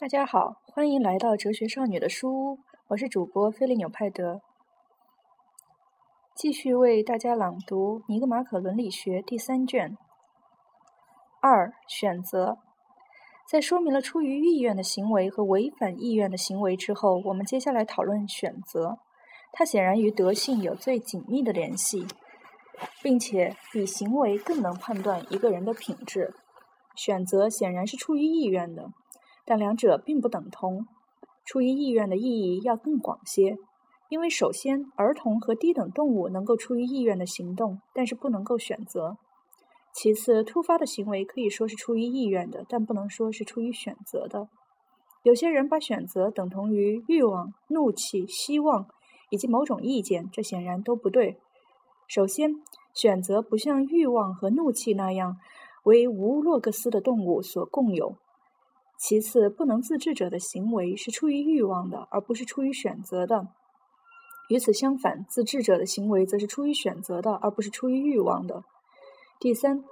大家好，欢迎来到哲学少女的书屋，我是主播菲利纽派德，继续为大家朗读《尼格马可伦理学》第三卷。二、选择。在说明了出于意愿的行为和违反意愿的行为之后，我们接下来讨论选择。它显然与德性有最紧密的联系，并且比行为更能判断一个人的品质。选择显然是出于意愿的。但两者并不等同，出于意愿的意义要更广些，因为首先，儿童和低等动物能够出于意愿的行动，但是不能够选择；其次，突发的行为可以说是出于意愿的，但不能说是出于选择的。有些人把选择等同于欲望、怒气、希望以及某种意见，这显然都不对。首先，选择不像欲望和怒气那样为无洛格斯的动物所共有。其次，不能自制者的行为是出于欲望的，而不是出于选择的。与此相反，自制者的行为则是出于选择的，而不是出于欲望的。第三，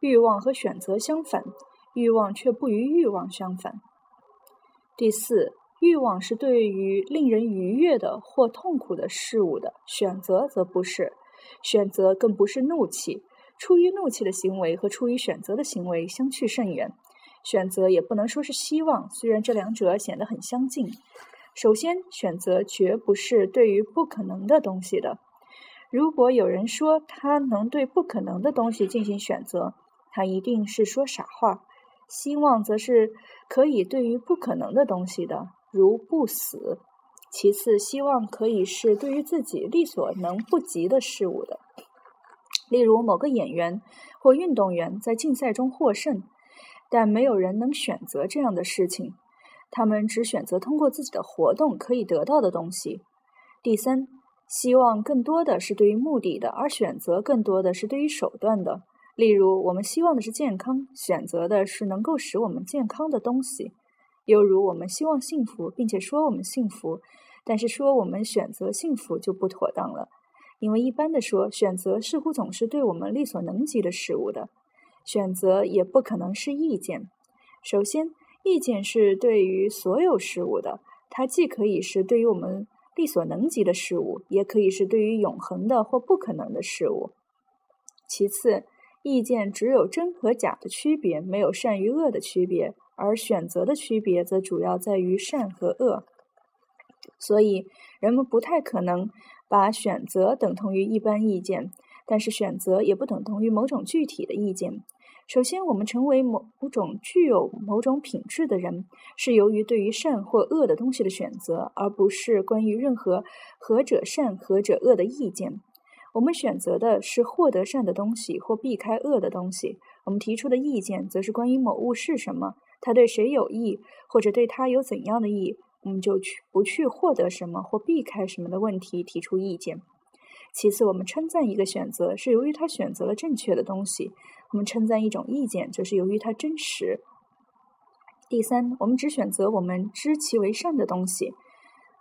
欲望和选择相反，欲望却不与欲望相反。第四，欲望是对于令人愉悦的或痛苦的事物的，选择则不是。选择更不是怒气，出于怒气的行为和出于选择的行为相去甚远。选择也不能说是希望，虽然这两者显得很相近。首先，选择绝不是对于不可能的东西的。如果有人说他能对不可能的东西进行选择，他一定是说傻话。希望则是可以对于不可能的东西的，如不死。其次，希望可以是对于自己力所能不及的事物的，例如某个演员或运动员在竞赛中获胜。但没有人能选择这样的事情，他们只选择通过自己的活动可以得到的东西。第三，希望更多的是对于目的的，而选择更多的是对于手段的。例如，我们希望的是健康，选择的是能够使我们健康的东西；又如，我们希望幸福，并且说我们幸福，但是说我们选择幸福就不妥当了，因为一般的说，选择似乎总是对我们力所能及的事物的。选择也不可能是意见。首先，意见是对于所有事物的，它既可以是对于我们力所能及的事物，也可以是对于永恒的或不可能的事物。其次，意见只有真和假的区别，没有善与恶的区别，而选择的区别则主要在于善和恶。所以，人们不太可能把选择等同于一般意见，但是选择也不等同于某种具体的意见。首先，我们成为某种具有某种品质的人，是由于对于善或恶的东西的选择，而不是关于任何何者善、何者恶的意见。我们选择的是获得善的东西或避开恶的东西。我们提出的意见，则是关于某物是什么，它对谁有益，或者对它有怎样的益，我们就去不去获得什么或避开什么的问题提出意见。其次，我们称赞一个选择，是由于他选择了正确的东西；我们称赞一种意见，则是由于它真实。第三，我们只选择我们知其为善的东西；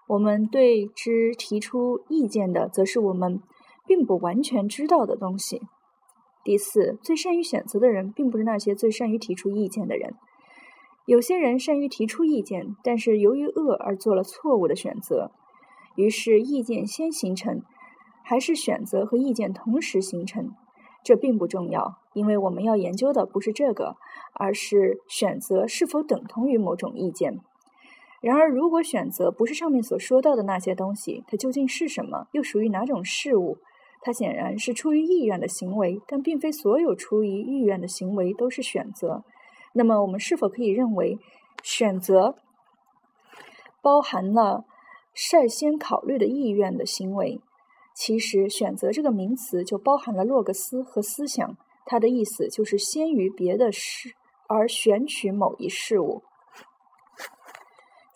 我们对之提出意见的，则是我们并不完全知道的东西。第四，最善于选择的人，并不是那些最善于提出意见的人。有些人善于提出意见，但是由于恶而做了错误的选择，于是意见先形成。还是选择和意见同时形成，这并不重要，因为我们要研究的不是这个，而是选择是否等同于某种意见。然而，如果选择不是上面所说到的那些东西，它究竟是什么？又属于哪种事物？它显然是出于意愿的行为，但并非所有出于意愿的行为都是选择。那么，我们是否可以认为，选择包含了率先考虑的意愿的行为？其实，选择这个名词就包含了洛格斯和思想，它的意思就是先于别的事而选取某一事物。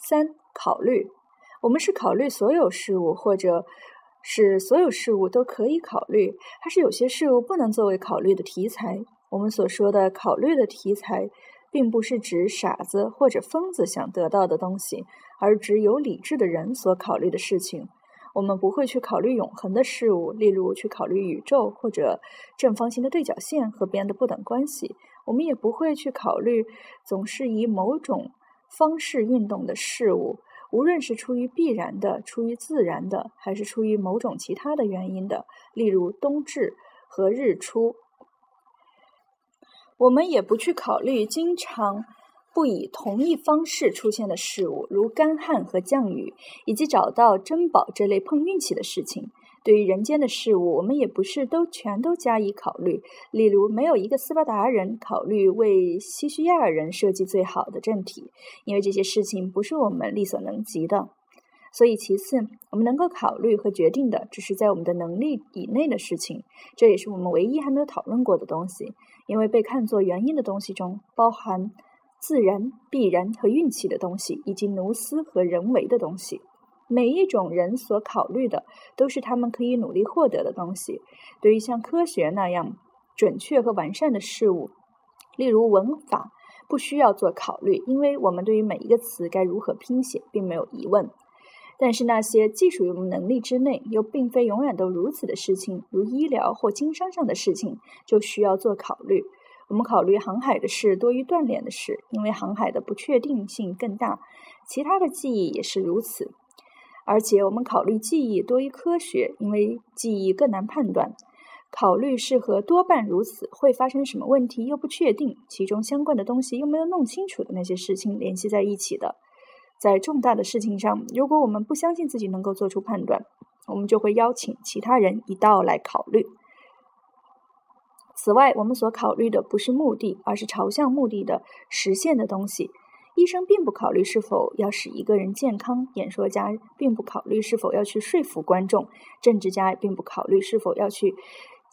三、考虑，我们是考虑所有事物，或者是所有事物都可以考虑，还是有些事物不能作为考虑的题材？我们所说的考虑的题材，并不是指傻子或者疯子想得到的东西，而指有理智的人所考虑的事情。我们不会去考虑永恒的事物，例如去考虑宇宙或者正方形的对角线和边的不等关系。我们也不会去考虑总是以某种方式运动的事物，无论是出于必然的、出于自然的，还是出于某种其他的原因的，例如冬至和日出，我们也不去考虑经常。不以同一方式出现的事物，如干旱和降雨，以及找到珍宝这类碰运气的事情。对于人间的事物，我们也不是都全都加以考虑。例如，没有一个斯巴达人考虑为西西亚人设计最好的政体，因为这些事情不是我们力所能及的。所以，其次，我们能够考虑和决定的，只是在我们的能力以内的事情。这也是我们唯一还没有讨论过的东西，因为被看作原因的东西中包含。自然、必然和运气的东西，以及奴斯和人为的东西，每一种人所考虑的，都是他们可以努力获得的东西。对于像科学那样准确和完善的事物，例如文法，不需要做考虑，因为我们对于每一个词该如何拼写，并没有疑问。但是那些既属于我们能力之内，又并非永远都如此的事情，如医疗或经商上的事情，就需要做考虑。我们考虑航海的事多于锻炼的事，因为航海的不确定性更大。其他的记忆也是如此。而且我们考虑记忆多于科学，因为记忆更难判断。考虑是和多半如此会发生什么问题又不确定，其中相关的东西又没有弄清楚的那些事情联系在一起的。在重大的事情上，如果我们不相信自己能够做出判断，我们就会邀请其他人一道来考虑。此外，我们所考虑的不是目的，而是朝向目的的实现的东西。医生并不考虑是否要使一个人健康，演说家并不考虑是否要去说服观众，政治家并不考虑是否要去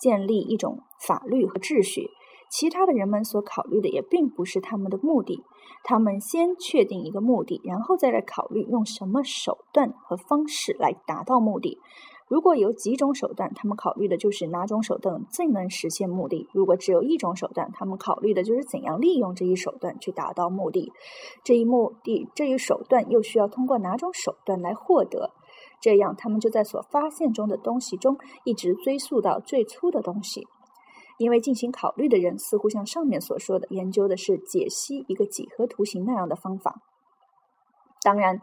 建立一种法律和秩序。其他的人们所考虑的也并不是他们的目的，他们先确定一个目的，然后再来考虑用什么手段和方式来达到目的。如果有几种手段，他们考虑的就是哪种手段最能实现目的；如果只有一种手段，他们考虑的就是怎样利用这一手段去达到目的。这一目的、这一手段又需要通过哪种手段来获得？这样，他们就在所发现中的东西中一直追溯到最初的东西。因为进行考虑的人似乎像上面所说的，研究的是解析一个几何图形那样的方法。当然。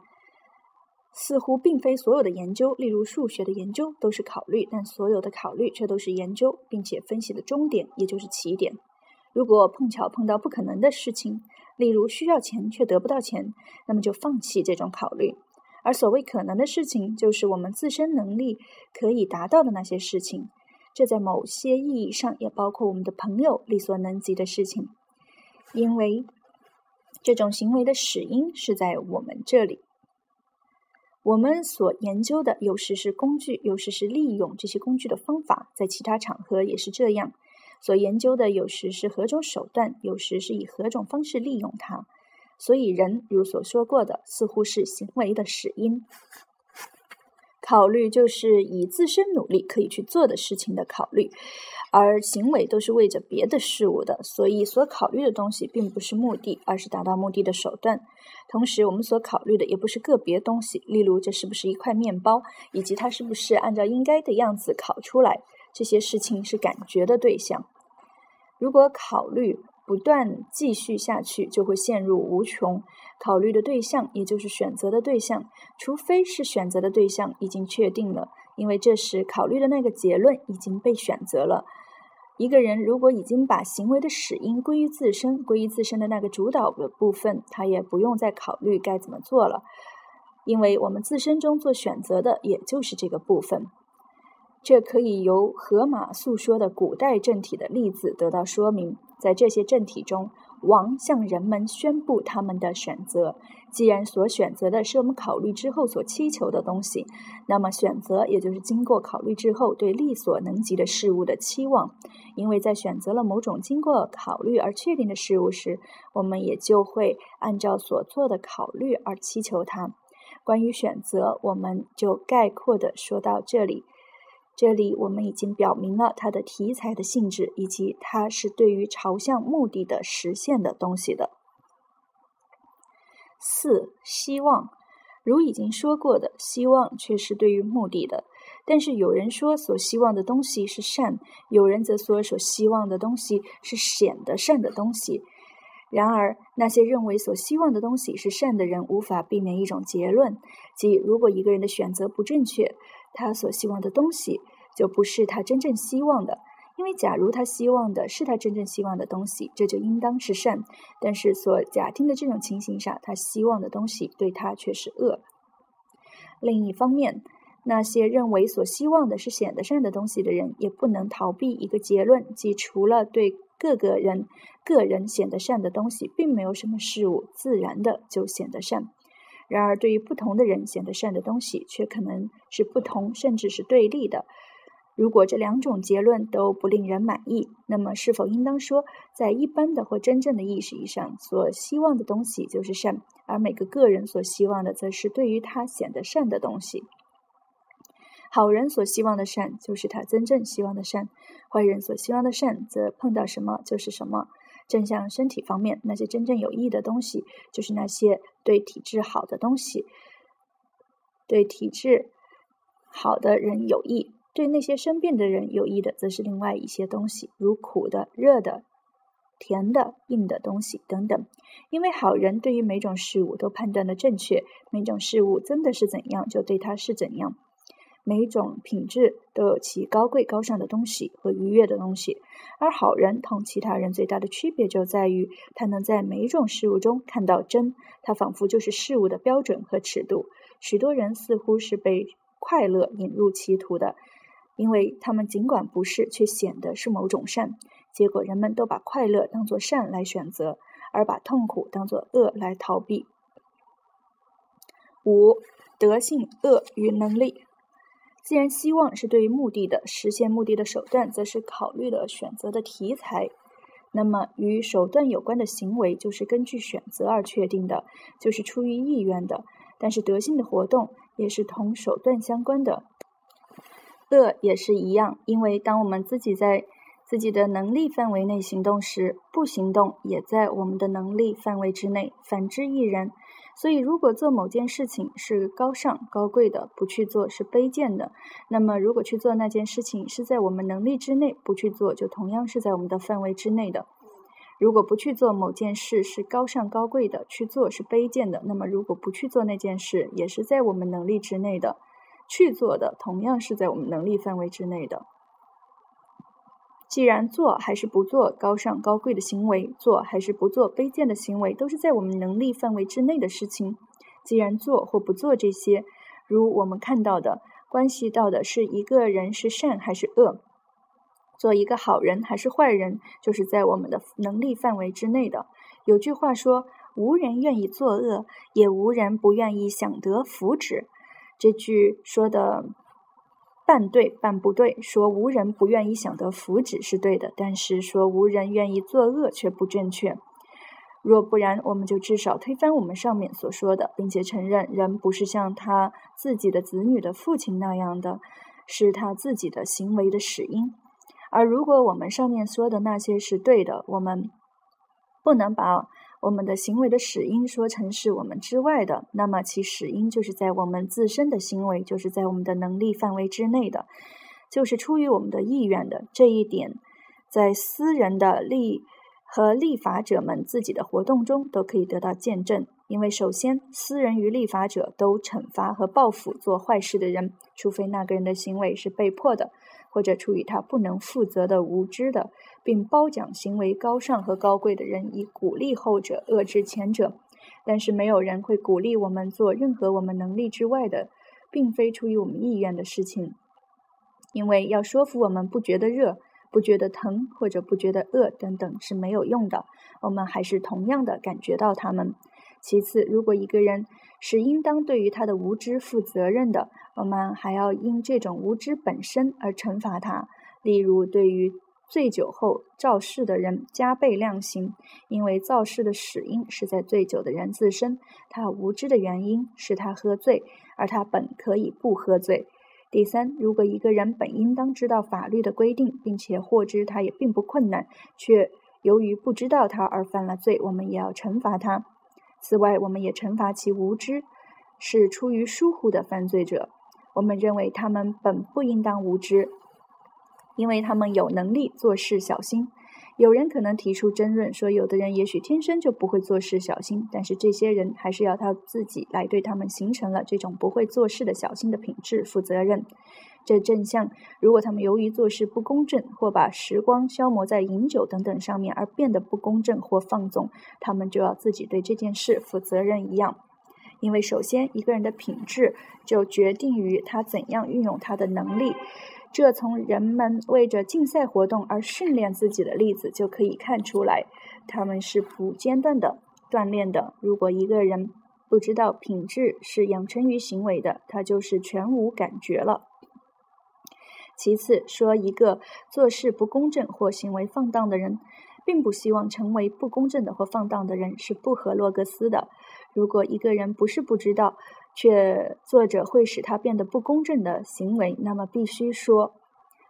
似乎并非所有的研究，例如数学的研究，都是考虑，但所有的考虑却都是研究，并且分析的终点，也就是起点。如果碰巧碰到不可能的事情，例如需要钱却得不到钱，那么就放弃这种考虑。而所谓可能的事情，就是我们自身能力可以达到的那些事情。这在某些意义上也包括我们的朋友力所能及的事情，因为这种行为的始因是在我们这里。我们所研究的有时是工具，有时是利用这些工具的方法，在其他场合也是这样。所研究的有时是何种手段，有时是以何种方式利用它。所以，人如所说过的，似乎是行为的始因。考虑就是以自身努力可以去做的事情的考虑。而行为都是为着别的事物的，所以所考虑的东西并不是目的，而是达到目的的手段。同时，我们所考虑的也不是个别东西，例如这是不是一块面包，以及它是不是按照应该的样子烤出来。这些事情是感觉的对象。如果考虑不断继续下去，就会陷入无穷。考虑的对象，也就是选择的对象，除非是选择的对象已经确定了，因为这时考虑的那个结论已经被选择了。一个人如果已经把行为的始因归于自身，归于自身的那个主导的部分，他也不用再考虑该怎么做了，因为我们自身中做选择的也就是这个部分。这可以由荷马诉说的古代政体的例子得到说明。在这些政体中，王向人们宣布他们的选择。既然所选择的是我们考虑之后所祈求的东西，那么选择也就是经过考虑之后对力所能及的事物的期望。因为在选择了某种经过考虑而确定的事物时，我们也就会按照所做的考虑而祈求它。关于选择，我们就概括的说到这里。这里我们已经表明了它的题材的性质，以及它是对于朝向目的的实现的东西的。四希望，如已经说过的，希望却是对于目的的。但是有人说所希望的东西是善，有人则说所希望的东西是显得善的东西。然而，那些认为所希望的东西是善的人，无法避免一种结论，即如果一个人的选择不正确，他所希望的东西就不是他真正希望的。因为，假如他希望的是他真正希望的东西，这就应当是善；但是，所假定的这种情形下，他希望的东西对他却是恶。另一方面，那些认为所希望的是显得善的东西的人，也不能逃避一个结论，即除了对各个人个人显得善的东西，并没有什么事物自然的就显得善。然而，对于不同的人显得善的东西，却可能是不同，甚至是对立的。如果这两种结论都不令人满意，那么是否应当说，在一般的或真正的意识上，所希望的东西就是善，而每个个人所希望的，则是对于他显得善的东西？好人所希望的善，就是他真正希望的善；坏人所希望的善，则碰到什么就是什么。正像身体方面，那些真正有益的东西，就是那些对体质好的东西，对体质好的人有益；对那些生病的人有益的，则是另外一些东西，如苦的、热的、甜的、硬的东西等等。因为好人对于每种事物都判断的正确，每种事物真的是怎样，就对它是怎样。每种品质都有其高贵高尚的东西和愉悦的东西，而好人同其他人最大的区别就在于，他能在每一种事物中看到真，他仿佛就是事物的标准和尺度。许多人似乎是被快乐引入歧途的，因为他们尽管不是，却显得是某种善。结果人们都把快乐当作善来选择，而把痛苦当作恶来逃避。五德性恶与能力。既然希望是对于目的的实现目的的手段，则是考虑了选择的题材。那么与手段有关的行为，就是根据选择而确定的，就是出于意愿的。但是德性的活动也是同手段相关的。恶也是一样，因为当我们自己在自己的能力范围内行动时，不行动也在我们的能力范围之内，反之亦然。所以，如果做某件事情是高尚、高贵的，不去做是卑贱的；那么，如果去做那件事情是在我们能力之内，不去做就同样是在我们的范围之内的。如果不去做某件事是高尚、高贵的，去做是卑贱的，那么如果不去做那件事也是在我们能力之内的，去做的同样是在我们能力范围之内的。既然做还是不做高尚高贵的行为，做还是不做卑贱的行为，都是在我们能力范围之内的事情。既然做或不做这些，如我们看到的，关系到的是一个人是善还是恶，做一个好人还是坏人，就是在我们的能力范围之内的。有句话说：“无人愿意作恶，也无人不愿意想得福祉。”这句说的。半对半不对，说无人不愿意想得福祉是对的，但是说无人愿意作恶却不正确。若不然，我们就至少推翻我们上面所说的，并且承认人不是像他自己的子女的父亲那样的，是他自己的行为的始因。而如果我们上面说的那些是对的，我们不能把。我们的行为的始因说成是我们之外的，那么其始因就是在我们自身的行为，就是在我们的能力范围之内的，就是出于我们的意愿的。这一点，在私人的立和立法者们自己的活动中都可以得到见证。因为首先，私人与立法者都惩罚和报复做坏事的人，除非那个人的行为是被迫的。或者出于他不能负责的无知的，并褒奖行为高尚和高贵的人，以鼓励后者，遏制前者。但是没有人会鼓励我们做任何我们能力之外的，并非出于我们意愿的事情。因为要说服我们不觉得热、不觉得疼或者不觉得饿等等是没有用的，我们还是同样的感觉到它们。其次，如果一个人是应当对于他的无知负责任的，我们还要因这种无知本身而惩罚他。例如，对于醉酒后肇事的人加倍量刑，因为肇事的始因是在醉酒的人自身，他无知的原因是他喝醉，而他本可以不喝醉。第三，如果一个人本应当知道法律的规定，并且获知他也并不困难，却由于不知道他而犯了罪，我们也要惩罚他。此外，我们也惩罚其无知，是出于疏忽的犯罪者。我们认为他们本不应当无知，因为他们有能力做事小心。有人可能提出争论，说有的人也许天生就不会做事小心，但是这些人还是要他自己来对他们形成了这种不会做事的小心的品质负责任。这正像，如果他们由于做事不公正，或把时光消磨在饮酒等等上面而变得不公正或放纵，他们就要自己对这件事负责任一样。因为首先，一个人的品质就决定于他怎样运用他的能力。这从人们为着竞赛活动而训练自己的例子就可以看出来，他们是不间断的锻炼的。如果一个人不知道品质是养成于行为的，他就是全无感觉了。其次，说一个做事不公正或行为放荡的人，并不希望成为不公正的或放荡的人，是不合洛格斯的。如果一个人不是不知道，却做着会使他变得不公正的行为，那么必须说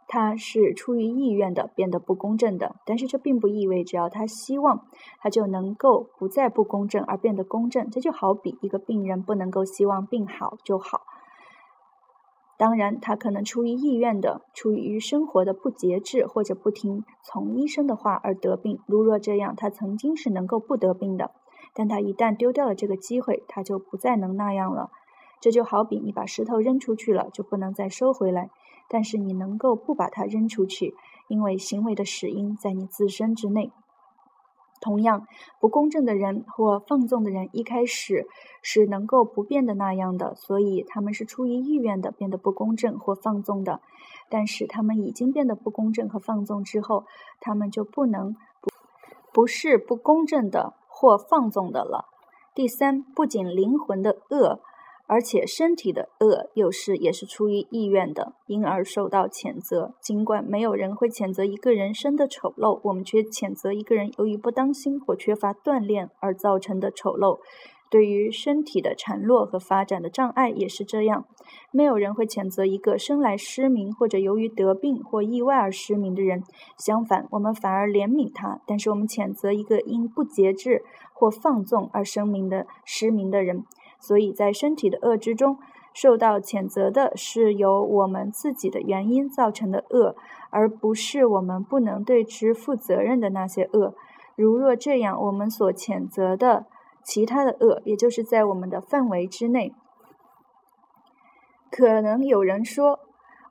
他是出于意愿的变得不公正的。但是这并不意味着只要他希望，他就能够不再不公正而变得公正。这就好比一个病人不能够希望病好就好。当然，他可能出于意愿的、出于生活的不节制或者不听从医生的话而得病。如若这样，他曾经是能够不得病的。但他一旦丢掉了这个机会，他就不再能那样了。这就好比你把石头扔出去了，就不能再收回来。但是你能够不把它扔出去，因为行为的始因在你自身之内。同样，不公正的人或放纵的人一开始是能够不变的那样的，所以他们是出于意愿的变得不公正或放纵的。但是他们已经变得不公正和放纵之后，他们就不能不是不公正的。或放纵的了。第三，不仅灵魂的恶，而且身体的恶，有时也是出于意愿的，因而受到谴责。尽管没有人会谴责一个人生的丑陋，我们却谴责一个人由于不当心或缺乏锻炼而造成的丑陋。对于身体的孱弱和发展的障碍也是这样。没有人会谴责一个生来失明或者由于得病或意外而失明的人。相反，我们反而怜悯他。但是我们谴责一个因不节制或放纵而生明的失明的人。所以在身体的恶之中，受到谴责的是由我们自己的原因造成的恶，而不是我们不能对之负责任的那些恶。如若这样，我们所谴责的。其他的恶，也就是在我们的范围之内。可能有人说，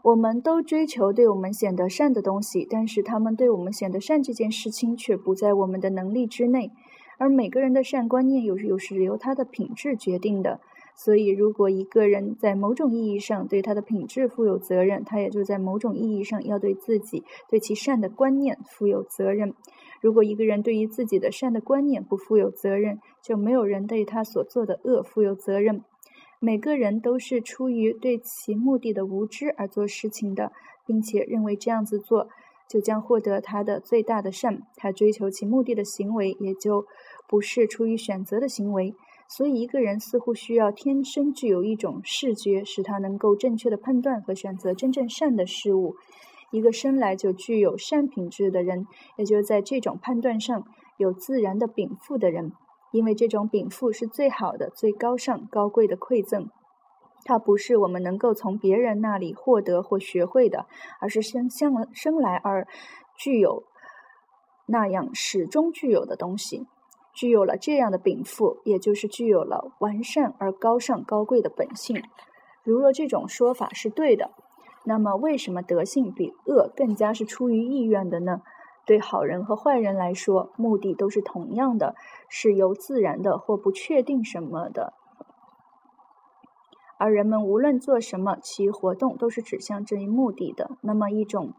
我们都追求对我们显得善的东西，但是他们对我们显得善这件事情却不在我们的能力之内。而每个人的善观念，有时又是由他的品质决定的。所以，如果一个人在某种意义上对他的品质负有责任，他也就在某种意义上要对自己对其善的观念负有责任。如果一个人对于自己的善的观念不负有责任，就没有人对他所做的恶负有责任。每个人都是出于对其目的的无知而做事情的，并且认为这样子做就将获得他的最大的善。他追求其目的的行为也就不是出于选择的行为。所以，一个人似乎需要天生具有一种视觉，使他能够正确的判断和选择真正善的事物。一个生来就具有善品质的人，也就是在这种判断上有自然的禀赋的人，因为这种禀赋是最好的、最高尚、高贵的馈赠。它不是我们能够从别人那里获得或学会的，而是生生生来而具有那样始终具有的东西。具有了这样的禀赋，也就是具有了完善而高尚、高贵的本性。如若这种说法是对的。那么，为什么德性比恶更加是出于意愿的呢？对好人和坏人来说，目的都是同样的，是由自然的或不确定什么的。而人们无论做什么，其活动都是指向这一目的的。那么，一种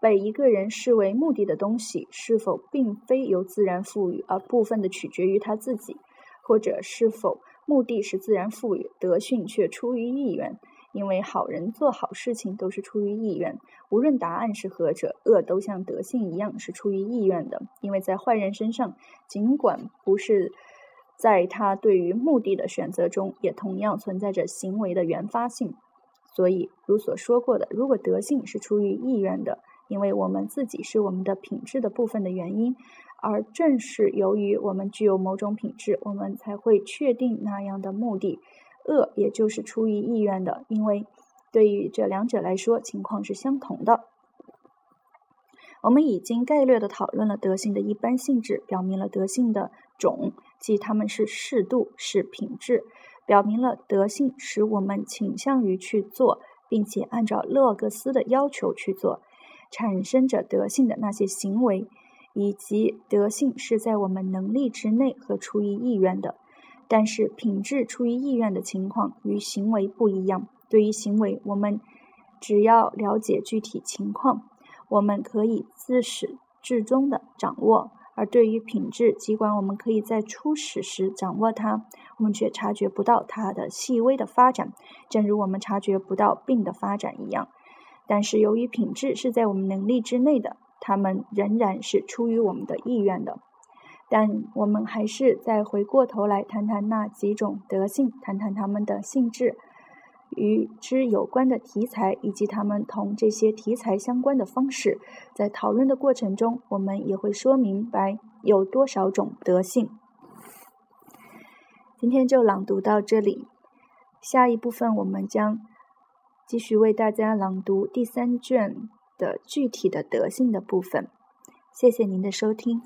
被一个人视为目的的东西，是否并非由自然赋予，而部分的取决于他自己，或者是否目的是自然赋予，德性却出于意愿？因为好人做好事情都是出于意愿，无论答案是何者，恶都像德性一样是出于意愿的。因为在坏人身上，尽管不是在他对于目的的选择中，也同样存在着行为的原发性。所以，如所说过的，如果德性是出于意愿的，因为我们自己是我们的品质的部分的原因，而正是由于我们具有某种品质，我们才会确定那样的目的。恶也就是出于意愿的，因为对于这两者来说，情况是相同的。我们已经概略的讨论了德性的一般性质，表明了德性的种，即它们是适度，是品质，表明了德性使我们倾向于去做，并且按照勒格斯的要求去做，产生着德性的那些行为，以及德性是在我们能力之内和出于意愿的。但是品质出于意愿的情况与行为不一样。对于行为，我们只要了解具体情况。我们可以自始至终的掌握，而对于品质，尽管我们可以在初始时掌握它，我们却察觉不到它的细微的发展，正如我们察觉不到病的发展一样。但是，由于品质是在我们能力之内的，它们仍然是出于我们的意愿的。但我们还是再回过头来谈谈那几种德性，谈谈它们的性质。与之有关的题材，以及他们同这些题材相关的方式，在讨论的过程中，我们也会说明白有多少种德性。今天就朗读到这里，下一部分我们将继续为大家朗读第三卷的具体的德性的部分。谢谢您的收听。